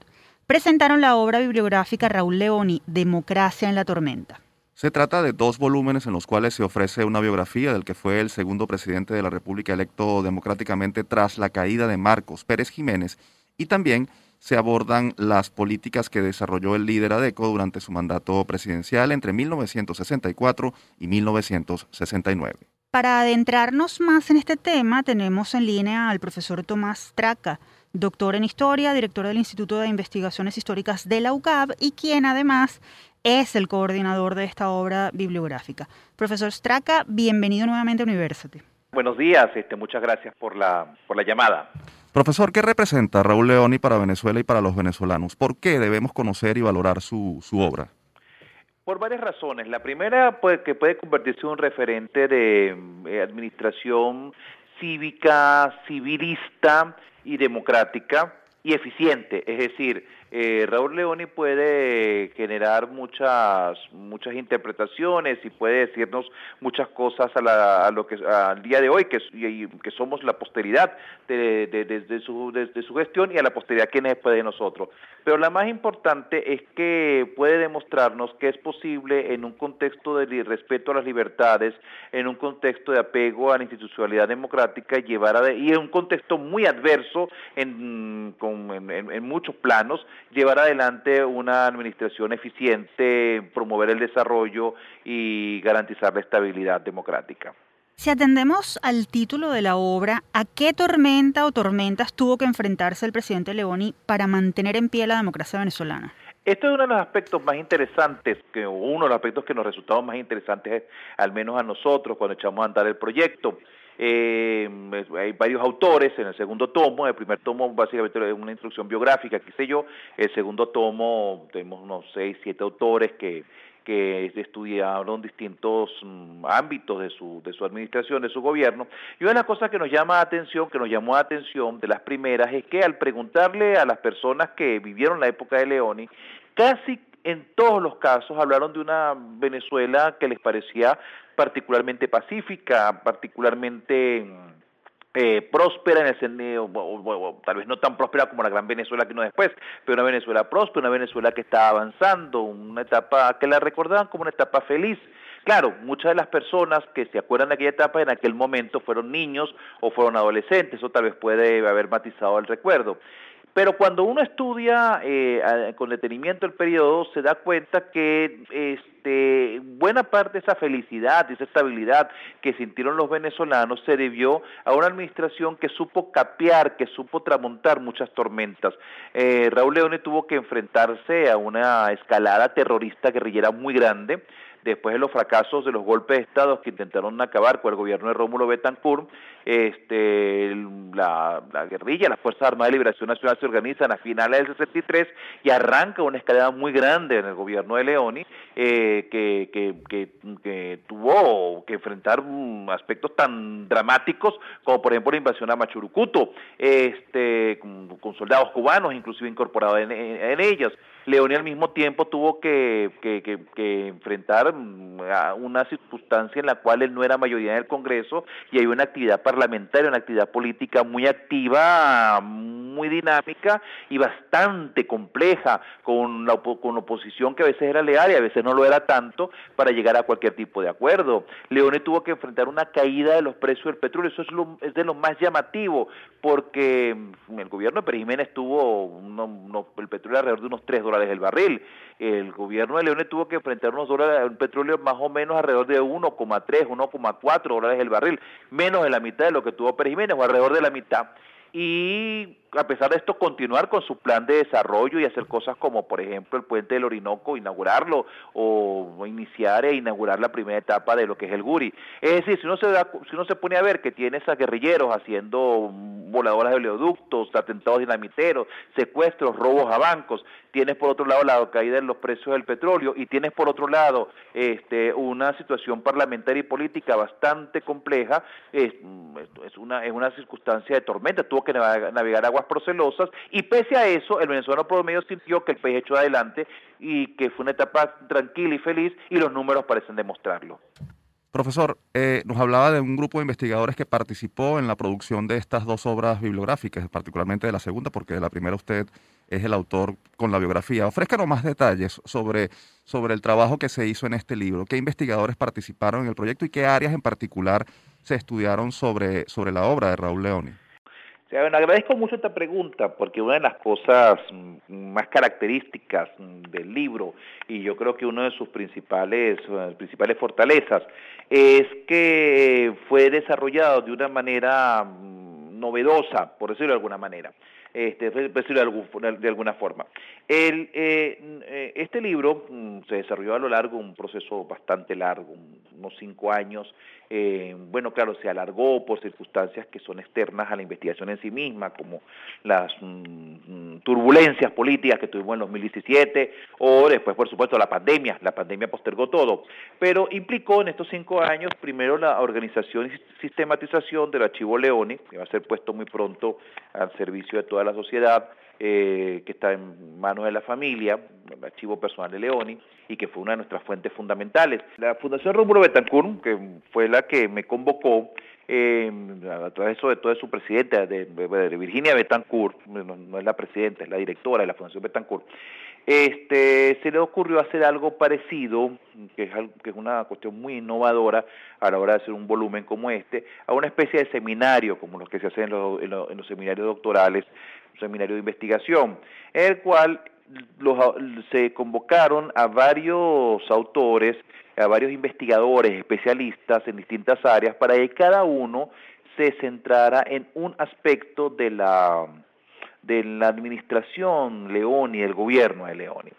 presentaron la obra bibliográfica Raúl Leoni, Democracia en la Tormenta. Se trata de dos volúmenes en los cuales se ofrece una biografía del que fue el segundo presidente de la República electo democráticamente tras la caída de Marcos Pérez Jiménez y también se abordan las políticas que desarrolló el líder ADECO durante su mandato presidencial entre 1964 y 1969. Para adentrarnos más en este tema, tenemos en línea al profesor Tomás Traca, doctor en Historia, director del Instituto de Investigaciones Históricas de la UCAB y quien además es el coordinador de esta obra bibliográfica. Profesor Straca, bienvenido nuevamente a University. Buenos días, este, muchas gracias por la, por la llamada. Profesor, ¿qué representa Raúl Leoni para Venezuela y para los venezolanos? ¿Por qué debemos conocer y valorar su, su obra? Por varias razones. La primera, pues, que puede convertirse en un referente de eh, administración cívica, civilista y democrática y eficiente. Es decir, eh, Raúl Leoni puede generar muchas muchas interpretaciones y puede decirnos muchas cosas a, lo que al día de hoy que, que somos la posteridad de, de, su, su gestión y a la posteridad que es después de nosotros. Pero la más importante es que puede demostrarnos que es posible en un contexto de respeto a las libertades, en un contexto de apego a la institucionalidad democrática llevar a, y en un contexto muy adverso en, en muchos planos llevar adelante una administración eficiente, promover el desarrollo y garantizar la estabilidad democrática. Si atendemos al título de la obra, ¿a qué tormenta o tormentas tuvo que enfrentarse el presidente Leoni para mantener en pie la democracia venezolana? Esto es uno de los aspectos más interesantes, que uno de los aspectos que nos resultaron más interesantes, al menos a nosotros, cuando echamos a andar el proyecto. Eh, hay varios autores en el segundo tomo, el primer tomo básicamente es una instrucción biográfica, qué sé yo, el segundo tomo tenemos unos seis, siete autores que, que estudiaron distintos mm, ámbitos de su, de su administración, de su gobierno. Y una de las cosas que nos llama la atención, que nos llamó la atención de las primeras, es que al preguntarle a las personas que vivieron la época de Leoni, casi en todos los casos hablaron de una Venezuela que les parecía particularmente pacífica, particularmente eh, próspera en el sentido, tal vez no tan próspera como la gran Venezuela que vino después, pero una Venezuela próspera, una Venezuela que está avanzando, una etapa que la recordaban como una etapa feliz. Claro, muchas de las personas que se acuerdan de aquella etapa en aquel momento fueron niños o fueron adolescentes, eso tal vez puede haber matizado el recuerdo. Pero cuando uno estudia eh, con detenimiento el periodo, se da cuenta que este, buena parte de esa felicidad y esa estabilidad que sintieron los venezolanos se debió a una administración que supo capear, que supo tramontar muchas tormentas. Eh, Raúl Leone tuvo que enfrentarse a una escalada terrorista guerrillera muy grande después de los fracasos de los golpes de Estado que intentaron acabar con el gobierno de Rómulo Betancourt, este, la, guerrilla, las Fuerzas Armadas de Liberación Nacional se organizan a finales del 63 y arranca una escalada muy grande en el gobierno de Leoni, eh, que, que, que, tuvo que enfrentar aspectos tan dramáticos como por ejemplo la invasión a Machurucuto, este, con, soldados cubanos inclusive incorporados en, en ellas. Leoni al mismo tiempo tuvo que, que, enfrentar mm, una circunstancia en la cual él no era mayoría en el Congreso y hay una actividad parlamentaria, una actividad política muy activa, muy dinámica y bastante compleja, con la con oposición que a veces era leal y a veces no lo era tanto para llegar a cualquier tipo de acuerdo. Leone tuvo que enfrentar una caída de los precios del petróleo, eso es, lo, es de lo más llamativo, porque mm, el gobierno de Pérez Jiménez tuvo el petróleo alrededor de unos 3 dólares el barril. El gobierno de Leone tuvo que enfrentar unos dólares, un petróleo más o menos alrededor de 1,3, 1,4 dólares el barril, menos de la mitad de lo que tuvo Pérez Jiménez, o alrededor de la mitad. Y a pesar de esto, continuar con su plan de desarrollo y hacer cosas como, por ejemplo, el puente del Orinoco, inaugurarlo o iniciar e inaugurar la primera etapa de lo que es el Guri. Es decir, si uno se, da, si uno se pone a ver que tienes a guerrilleros haciendo voladoras de oleoductos, atentados dinamiteros, secuestros, robos a bancos, tienes por otro lado la caída en los precios del petróleo y tienes por otro lado este, una situación parlamentaria y política bastante compleja, es, es, una, es una circunstancia de tormenta, tuvo que navegar aguas procelosas y pese a eso el venezolano promedio sintió que el país echó adelante y que fue una etapa tranquila y feliz y los números parecen demostrarlo. Profesor, eh, nos hablaba de un grupo de investigadores que participó en la producción de estas dos obras bibliográficas, particularmente de la segunda, porque de la primera usted es el autor con la biografía. Ofrézcanos más detalles sobre, sobre el trabajo que se hizo en este libro, qué investigadores participaron en el proyecto y qué áreas en particular se estudiaron sobre, sobre la obra de Raúl Leoni agradezco mucho esta pregunta porque una de las cosas mm, más características mm, del libro y yo creo que una de sus principales, eh, principales fortalezas es que fue desarrollado de una manera mm, novedosa, por decirlo de alguna manera este, de, alguna forma. El, eh, eh, este libro mm, se desarrolló a lo largo un proceso bastante largo, unos cinco años. Eh, bueno, claro, se alargó por circunstancias que son externas a la investigación en sí misma, como las mm, mm, turbulencias políticas que tuvimos en 2017 o después, por supuesto, la pandemia. La pandemia postergó todo, pero implicó en estos cinco años primero la organización y sistematización del archivo Leone, que va a ser puesto muy pronto al servicio de toda la sociedad eh, que está en manos de la familia, el archivo personal de Leoni, y que fue una de nuestras fuentes fundamentales. La Fundación Rómulo Betancourt, que fue la que me convocó, eh, a través sobre todo de su presidenta, de, Virginia Betancourt, no, es la presidenta, es la directora de la Fundación Betancourt, este, se le ocurrió hacer algo parecido, que es, que es una cuestión muy innovadora a la hora de hacer un volumen como este, a una especie de seminario, como los que se hacen en los seminarios doctorales, un seminario de investigación, en el cual se convocaron a varios autores, a varios investigadores, especialistas en distintas áreas, para que cada uno se centrara en un aspecto de la, de la administración Leoni, del gobierno de Leoni.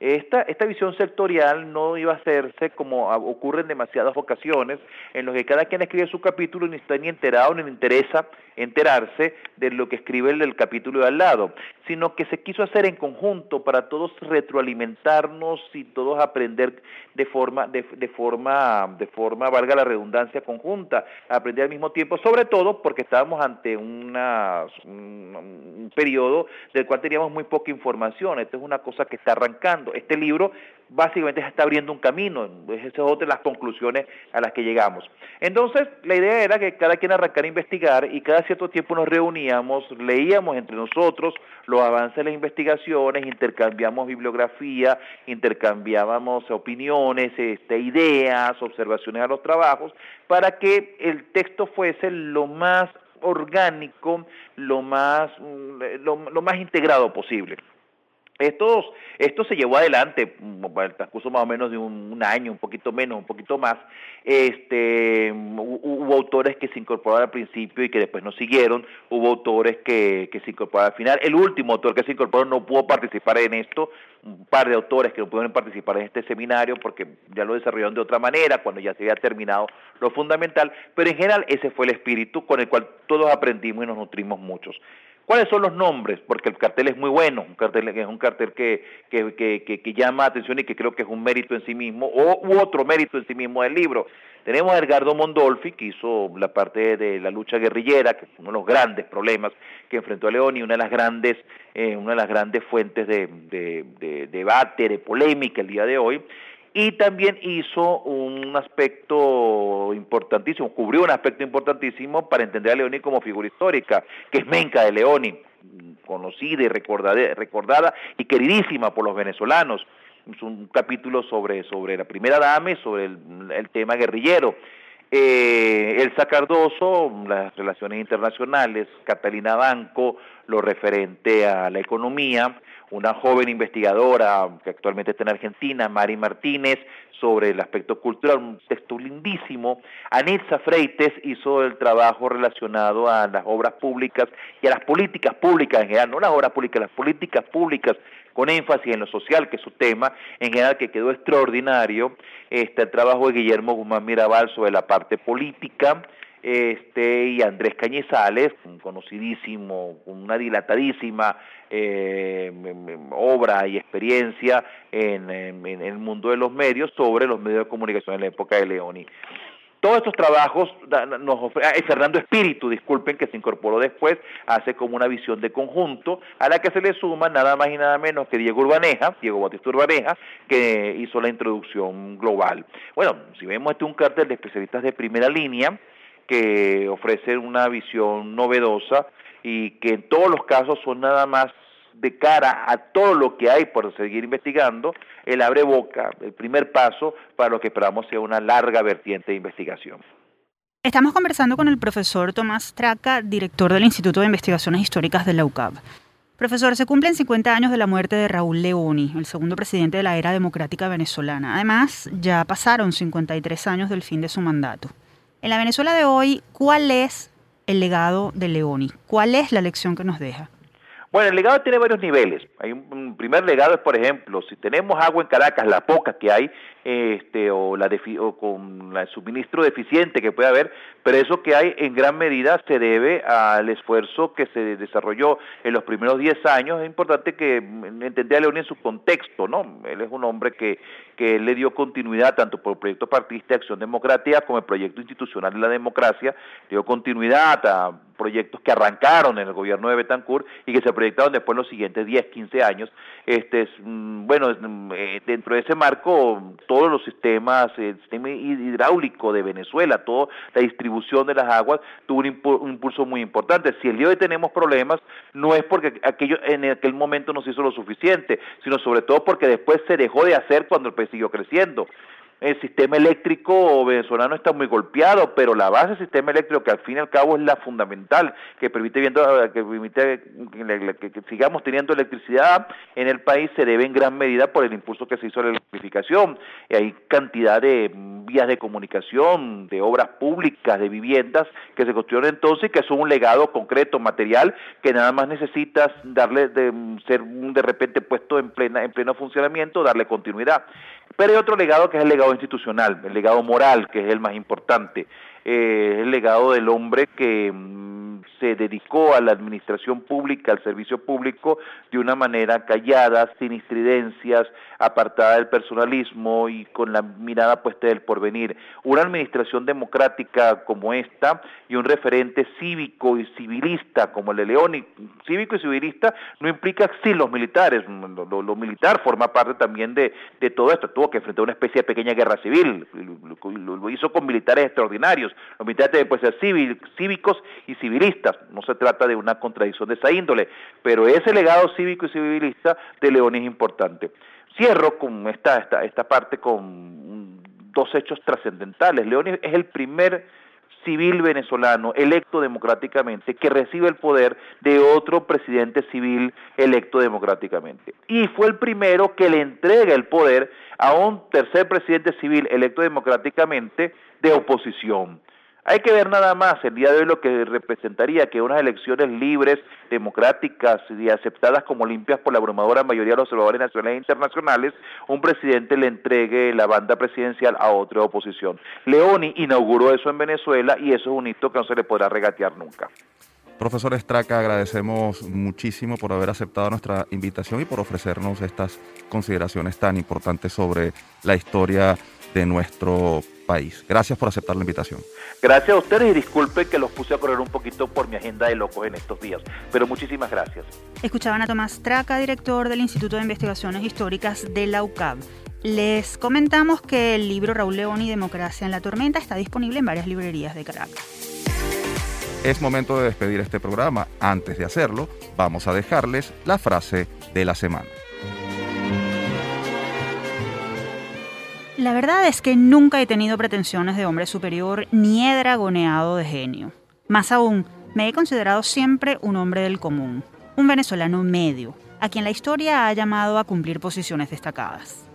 Esta, esta visión sectorial no iba a hacerse como ocurre en demasiadas ocasiones, en los que cada quien escribe su capítulo y ni está ni enterado ni le interesa enterarse de lo que escribe el del capítulo de al lado, sino que se quiso hacer en conjunto para todos retroalimentarnos y todos aprender de forma, de, de forma, de forma, valga la redundancia, conjunta, aprender al mismo tiempo, sobre todo porque estábamos ante una, un periodo del cual teníamos muy poca información, esto es una cosa que está arrancando. Este libro básicamente está abriendo un camino, esas son otra las conclusiones a las que llegamos. Entonces, la idea era que cada quien arrancara a investigar y cada cierto tiempo nos reuníamos, leíamos entre nosotros los avances de las investigaciones, intercambiamos bibliografía, intercambiábamos opiniones, este, ideas, observaciones a los trabajos, para que el texto fuese lo más orgánico, lo más, mm, lo más integrado posible. Esto, se llevó adelante, el transcurso más o menos de un, año, un poquito menos, un poquito más. Este, hubo autores que se incorporaron al principio y que después no siguieron, hubo autores que, que se incorporaron al final. El último autor que se incorporó no pudo participar en esto, un par de autores que no pudieron participar en este seminario porque ya lo desarrollaron de otra manera, cuando ya se había terminado lo fundamental, pero en general ese fue el espíritu con el cual todos aprendimos y nos nutrimos muchos. ¿Cuáles son los nombres? Porque el cartel es muy bueno, un cartel es un cartel que, que, que, que, llama atención y que creo que es un mérito en sí mismo, o u otro mérito en sí mismo del libro. Tenemos a Edgardo Mondolfi, que hizo la parte de la lucha guerrillera, que es uno de los grandes problemas que enfrentó a León y una de las grandes, eh, una de las grandes fuentes de, de, de debate, de polémica el día de hoy y también hizo un aspecto importantísimo, cubrió un aspecto importantísimo para entender a Leoni como figura histórica, que es Menca de Leoni, conocida y recordada, recordada y queridísima por los venezolanos. Es un capítulo sobre, sobre la primera dama sobre el, tema guerrillero. Eh, Elsa Cardoso, las relaciones internacionales, Catalina Banco, lo referente a la economía, una joven investigadora que actualmente está en Argentina, Mari Martínez, sobre el aspecto cultural, un texto lindísimo. Anitza Freites hizo el trabajo relacionado a las obras públicas y a las políticas públicas en general, no las obras públicas, las políticas públicas con énfasis en lo social, que es su tema, en general que quedó extraordinario. Está el trabajo de Guillermo Guzmán Mirabal sobre la parte política, este, y Andrés Cañizales, un conocidísimo, una dilatadísima eh, obra y experiencia en, el mundo de los medios sobre los medios de comunicación en la época de Leoni. Todos estos trabajos nos ofrece, Fernando Espíritu, disculpen, que se incorporó después, hace como una visión de conjunto, a la que se le suma nada más y nada menos que Diego Urbaneja, Diego Batista Urbaneja, que hizo la introducción global. Bueno, si vemos este un cartel de especialistas de primera línea, que ofrece una visión novedosa y que en todos los casos son nada más de cara a todo lo que hay por seguir investigando, el abre boca, el primer paso para lo que esperamos sea una larga vertiente de investigación. Estamos conversando con el profesor Tomás Traca, director del Instituto de Investigaciones Históricas de la UCAB. Profesor, se cumplen 50 años de la muerte de Raúl Leoni, el segundo presidente de la era democrática venezolana. Además, ya pasaron 53 años del fin de su mandato. En la Venezuela de hoy, ¿cuál es el legado de Leoni? ¿Cuál es la lección que nos deja? Bueno, el legado tiene varios niveles. Hay un, primer legado es, por ejemplo, si tenemos agua en Caracas, la poca que hay, este, o, la o con el suministro deficiente que puede haber, pero eso que hay en gran medida se debe al esfuerzo que se desarrolló en los primeros 10 años. Es importante que entender a Leoni en su contexto, ¿no? Él es un hombre que que le dio continuidad tanto por el proyecto partista Acción Democrática como el proyecto institucional de la democracia, dio continuidad a proyectos que arrancaron en el gobierno de Betancourt y que se proyectaron después en los siguientes 10, 15 años. Este, mm, bueno, mm, eh, dentro de ese marco, todos los sistemas, el sistema hidráulico de Venezuela, toda la distribución de las aguas tuvo un, impulso muy importante. Si el día de hoy tenemos problemas, no es porque aquello en aquel momento no se hizo lo suficiente, sino sobre todo porque después se dejó de hacer cuando el siguió creciendo el sistema eléctrico venezolano está muy golpeado, pero la base del sistema eléctrico, que al fin y al cabo es la fundamental, que permite, viendo, que, permite que, sigamos teniendo electricidad en el país, se debe en gran medida por el impulso que se hizo a la electrificación. Y hay cantidad de vías de comunicación, de obras públicas, de viviendas que se construyeron entonces que son un legado concreto, material, que nada más necesitas darle de ser de repente puesto en plena en pleno funcionamiento, darle continuidad. Pero hay otro legado que es el legado institucional, el legado moral, que es el más importante. Eh, el legado del hombre que mm, se dedicó a la administración pública, al servicio público, de una manera callada, sin estridencias, apartada del personalismo y con la mirada puesta del porvenir. Una administración democrática como esta y un referente cívico y civilista como el de León, y cívico y civilista no implica sí los militares, lo, militar forma parte también de, todo esto, tuvo que enfrentar una especie de pequeña guerra civil, lo hizo con militares extraordinarios, los militares deben ser cívicos y civilistas. No se trata de una contradicción de esa índole, pero ese legado cívico y civilista de León es importante. Cierro con esta, esta, esta parte con dos hechos trascendentales. León es el primer civil venezolano electo democráticamente que recibe el poder de otro presidente civil electo democráticamente. Y fue el primero que le entrega el poder a un tercer presidente civil electo democráticamente de oposición. Hay que ver nada más el día de hoy lo que representaría que unas elecciones libres, democráticas y aceptadas como limpias por la abrumadora mayoría de los observadores nacionales e internacionales, un presidente le entregue la banda presidencial a otra oposición. Leoni inauguró eso en Venezuela y eso es un hito que no se le podrá regatear nunca. Profesor Estraca, agradecemos muchísimo por haber aceptado nuestra invitación y por ofrecernos estas consideraciones tan importantes sobre la historia de nuestro país. Gracias por aceptar la invitación. Gracias a ustedes y disculpen que los puse a correr un poquito por mi agenda de locos en estos días, pero muchísimas gracias. Escuchaban a Tomás Traca, director del Instituto de Investigaciones Históricas de la UCAB. Les comentamos que el libro Raúl León y Democracia en la Tormenta está disponible en varias librerías de Caracas. Es momento de despedir este programa. Antes de hacerlo, vamos a dejarles la frase de la semana. La verdad es que nunca he tenido pretensiones de hombre superior ni he dragoneado de genio. Más aún, me he considerado siempre un hombre del común, un venezolano medio, a quien la historia ha llamado a cumplir posiciones destacadas.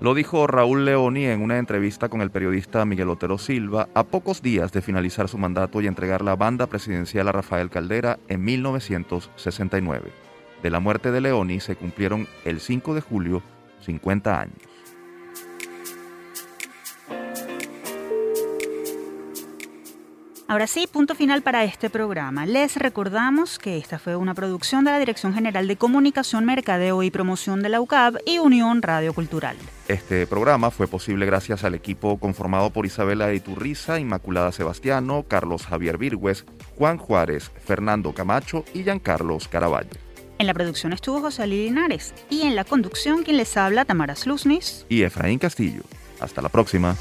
Lo dijo Raúl Leoni en una entrevista con el periodista Miguel Otero Silva a pocos días de finalizar su mandato y entregar la banda presidencial a Rafael Caldera en 1969. De la muerte de Leoni se cumplieron el 5 de julio 50 años. Ahora sí, punto final para este programa. Les recordamos que esta fue una producción de la Dirección General de Comunicación, Mercadeo y Promoción de la UCAB y Unión Radio Cultural. Este programa fue posible gracias al equipo conformado por Isabela Iturriza, Inmaculada Sebastiano, Carlos Javier Virgües, Juan Juárez, Fernando Camacho y Giancarlos Caraballo. En la producción estuvo José Linares y en la conducción quien les habla Tamara Slusnis y Efraín Castillo. Hasta la próxima.